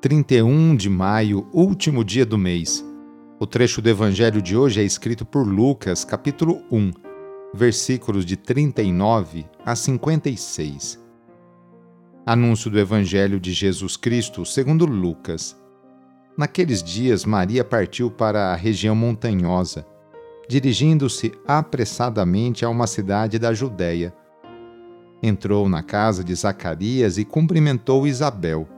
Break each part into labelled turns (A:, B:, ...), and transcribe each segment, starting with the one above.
A: 31 de maio, último dia do mês. O trecho do evangelho de hoje é escrito por Lucas, capítulo 1 versículos de 39 a 56. Anúncio do Evangelho de Jesus Cristo segundo Lucas. Naqueles dias, Maria partiu para a região montanhosa, dirigindo-se apressadamente a uma cidade da Judéia. Entrou na casa de Zacarias e cumprimentou Isabel.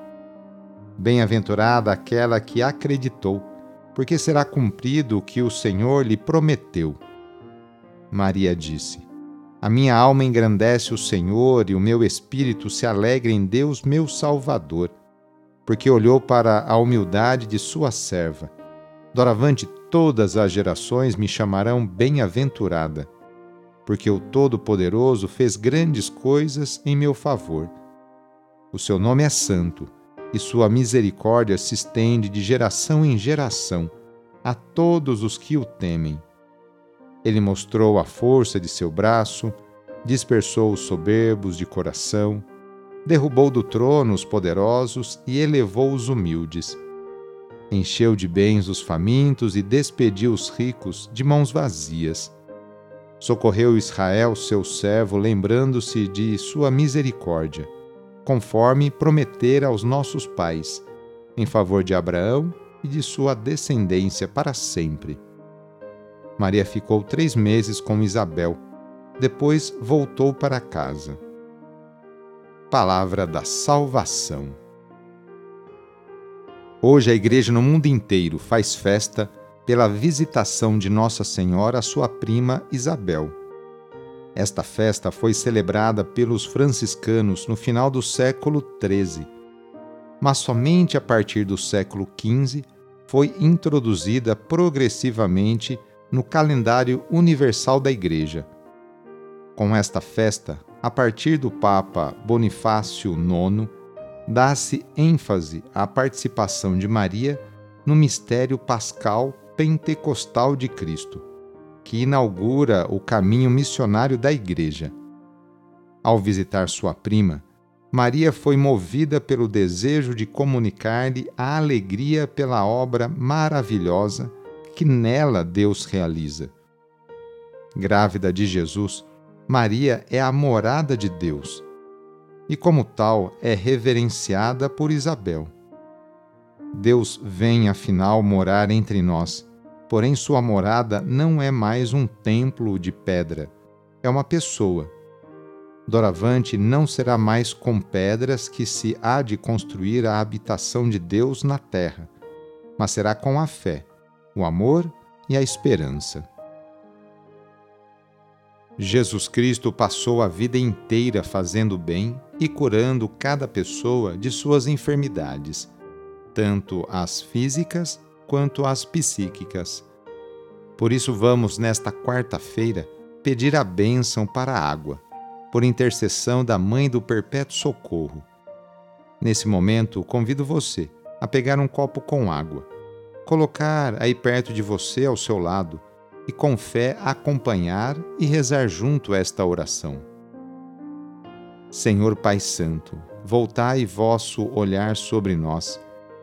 A: Bem-aventurada aquela que acreditou porque será cumprido o que o Senhor lhe prometeu. Maria disse: A minha alma engrandece o Senhor e o meu espírito se alegra em Deus, meu Salvador, porque olhou para a humildade de sua serva. Doravante todas as gerações me chamarão bem-aventurada, porque o Todo-Poderoso fez grandes coisas em meu favor. O seu nome é santo e sua misericórdia se estende de geração em geração a todos os que o temem. Ele mostrou a força de seu braço, dispersou os soberbos de coração, derrubou do trono os poderosos e elevou os humildes. Encheu de bens os famintos e despediu os ricos de mãos vazias. Socorreu Israel, seu servo, lembrando-se de sua misericórdia conforme prometera aos nossos pais, em favor de Abraão e de sua descendência para sempre. Maria ficou três meses com Isabel, depois voltou para casa. Palavra da Salvação. Hoje a Igreja no mundo inteiro faz festa pela visitação de Nossa Senhora à sua prima Isabel esta festa foi celebrada pelos franciscanos no final do século XIII, mas somente a partir do século XV foi introduzida progressivamente no calendário universal da Igreja. Com esta festa, a partir do Papa Bonifácio IX, dá-se ênfase à participação de Maria no mistério pascal pentecostal de Cristo que inaugura o caminho missionário da Igreja. Ao visitar sua prima, Maria foi movida pelo desejo de comunicar-lhe a alegria pela obra maravilhosa que nela Deus realiza. Grávida de Jesus, Maria é a morada de Deus e, como tal, é reverenciada por Isabel. Deus vem afinal morar entre nós Porém, sua morada não é mais um templo de pedra, é uma pessoa. Doravante não será mais com pedras que se há de construir a habitação de Deus na terra, mas será com a fé, o amor e a esperança. Jesus Cristo passou a vida inteira fazendo bem e curando cada pessoa de suas enfermidades, tanto as físicas quanto as psíquicas. Por isso, vamos, nesta quarta-feira, pedir a bênção para a água, por intercessão da Mãe do Perpétuo Socorro. Nesse momento, convido você a pegar um copo com água, colocar aí perto de você ao seu lado e com fé acompanhar e rezar junto esta oração. Senhor Pai Santo, voltai vosso olhar sobre nós,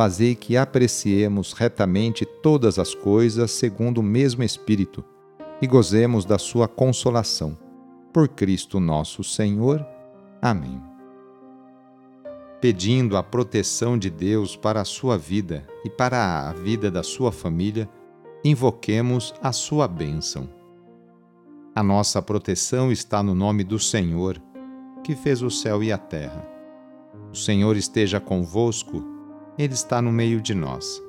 A: fazei que apreciemos retamente todas as coisas segundo o mesmo Espírito e gozemos da sua consolação. Por Cristo nosso Senhor. Amém. Pedindo a proteção de Deus para a sua vida e para a vida da sua família, invoquemos a sua bênção. A nossa proteção está no nome do Senhor, que fez o céu e a terra. O Senhor esteja convosco, Ele está no meio de nós.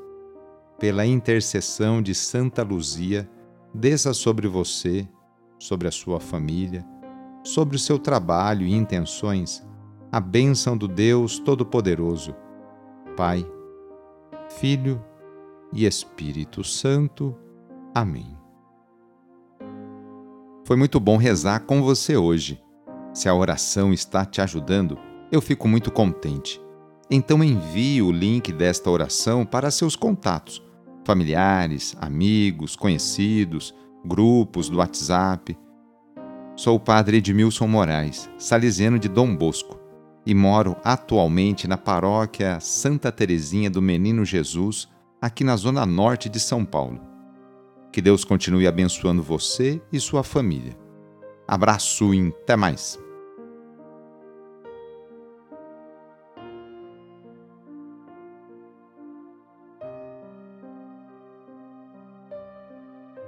A: Pela intercessão de Santa Luzia, desça sobre você, sobre a sua família, sobre o seu trabalho e intenções, a bênção do Deus Todo-Poderoso, Pai, Filho e Espírito Santo. Amém. Foi muito bom rezar com você hoje. Se a oração está te ajudando, eu fico muito contente. Então envie o link desta oração para seus contatos, familiares, amigos, conhecidos, grupos do WhatsApp. Sou o padre Edmilson Moraes, salesiano de Dom Bosco, e moro atualmente na paróquia Santa Teresinha do Menino Jesus, aqui na zona norte de São Paulo. Que Deus continue abençoando você e sua família. Abraço e até mais.